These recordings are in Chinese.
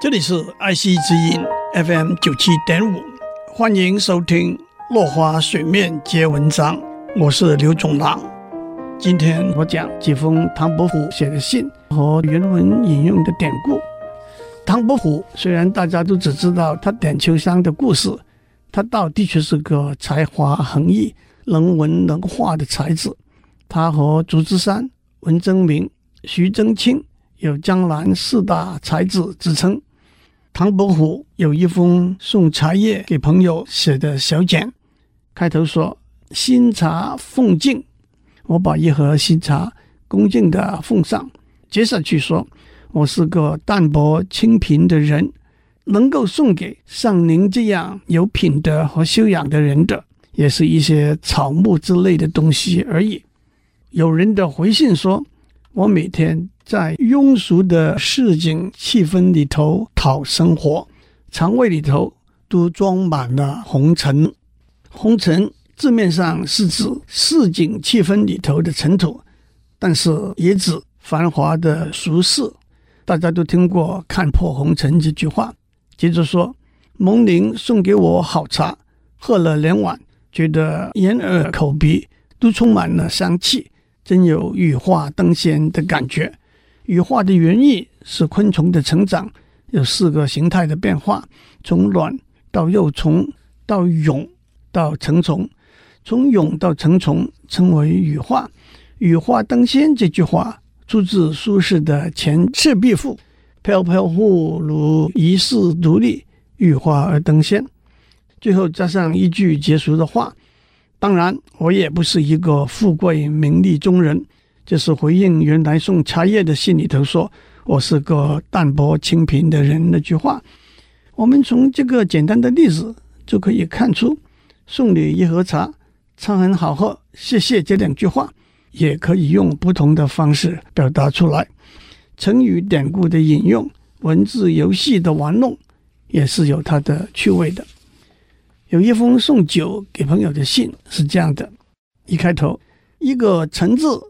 这里是爱惜之音 FM 九七点五，欢迎收听《落花水面皆文章》，我是刘总郎。今天我讲几封唐伯虎写的信和原文引用的典故。唐伯虎虽然大家都只知道他点秋香的故事，他倒的确是个才华横溢、能文能画的才子。他和祝枝山、文征明、徐祯卿有江南四大才子之称。唐伯虎有一封送茶叶给朋友写的小简，开头说：“新茶奉敬。”我把一盒新茶恭敬的奉上。接下去说：“我是个淡泊清贫的人，能够送给像您这样有品德和修养的人的，也是一些草木之类的东西而已。”有人的回信说：“我每天。”在庸俗的市井气氛里头讨生活，肠胃里头都装满了红尘。红尘字面上是指市井气氛里头的尘土，但是也指繁华的俗世。大家都听过“看破红尘”这句话。接着说，蒙您送给我好茶，喝了两碗，觉得眼耳口鼻都充满了香气，真有羽化登仙的感觉。羽化的原意是昆虫的成长有四个形态的变化，从卵到幼虫到蛹到成虫，从蛹到成虫称为羽化。羽化登仙这句话出自苏轼的《前赤壁赋》：“飘飘忽如遗世独立，羽化而登仙。”最后加上一句结束的话：“当然，我也不是一个富贵名利中人。”就是回应原来送茶叶的信里头说：“我是个淡泊清贫的人。”那句话，我们从这个简单的例子就可以看出，送你一盒茶，茶很好喝，谢谢这两句话，也可以用不同的方式表达出来。成语典故的引用，文字游戏的玩弄，也是有它的趣味的。有一封送酒给朋友的信是这样的：一开头，一个“陈”字。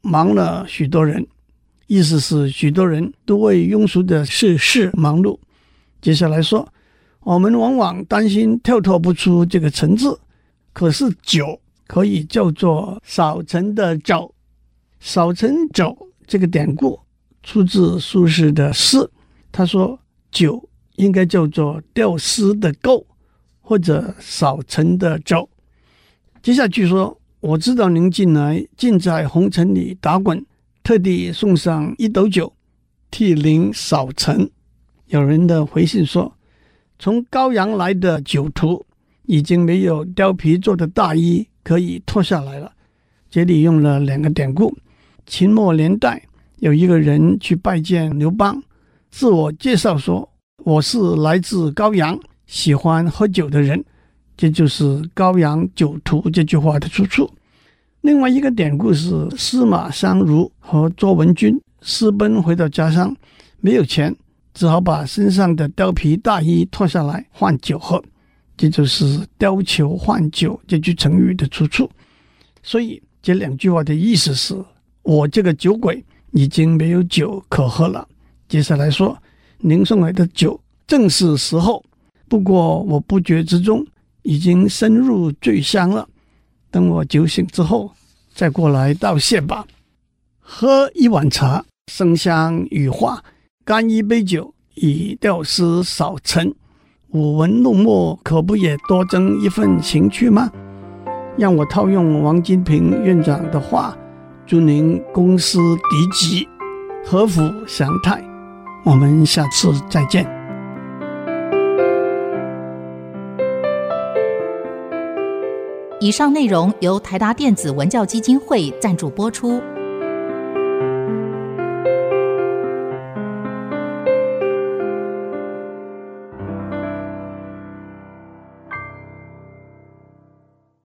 忙了许多人，意思是许多人都为庸俗的世事忙碌。接下来说，我们往往担心跳脱不出这个“陈”字，可是酒可以叫做少陈的酒。少陈酒这个典故出自苏轼的诗，他说酒应该叫做吊丝的钩，或者少陈的酒。接下去说。我知道您近来尽在红尘里打滚，特地送上一斗酒，替您扫尘。有人的回信说，从高阳来的酒徒已经没有貂皮做的大衣可以脱下来了。这里用了两个典故。秦末年代，有一个人去拜见刘邦，自我介绍说：“我是来自高阳，喜欢喝酒的人。”这就是“高阳酒徒”这句话的出处。另外一个典故是司马相如和卓文君私奔回到家乡，没有钱，只好把身上的貂皮大衣脱下来换酒喝。这就是“貂裘换酒”这句成语的出处。所以这两句话的意思是：我这个酒鬼已经没有酒可喝了。接下来说，您送来的酒正是时候，不过我不觉之中。已经深入醉乡了，等我酒醒之后再过来道谢吧。喝一碗茶，生香羽化；干一杯酒，以吊丝扫尘。舞文弄墨，可不也多增一份情趣吗？让我套用王金平院长的话，祝您公司第吉，合府祥泰。我们下次再见。以上内容由台达电子文教基金会赞助播出。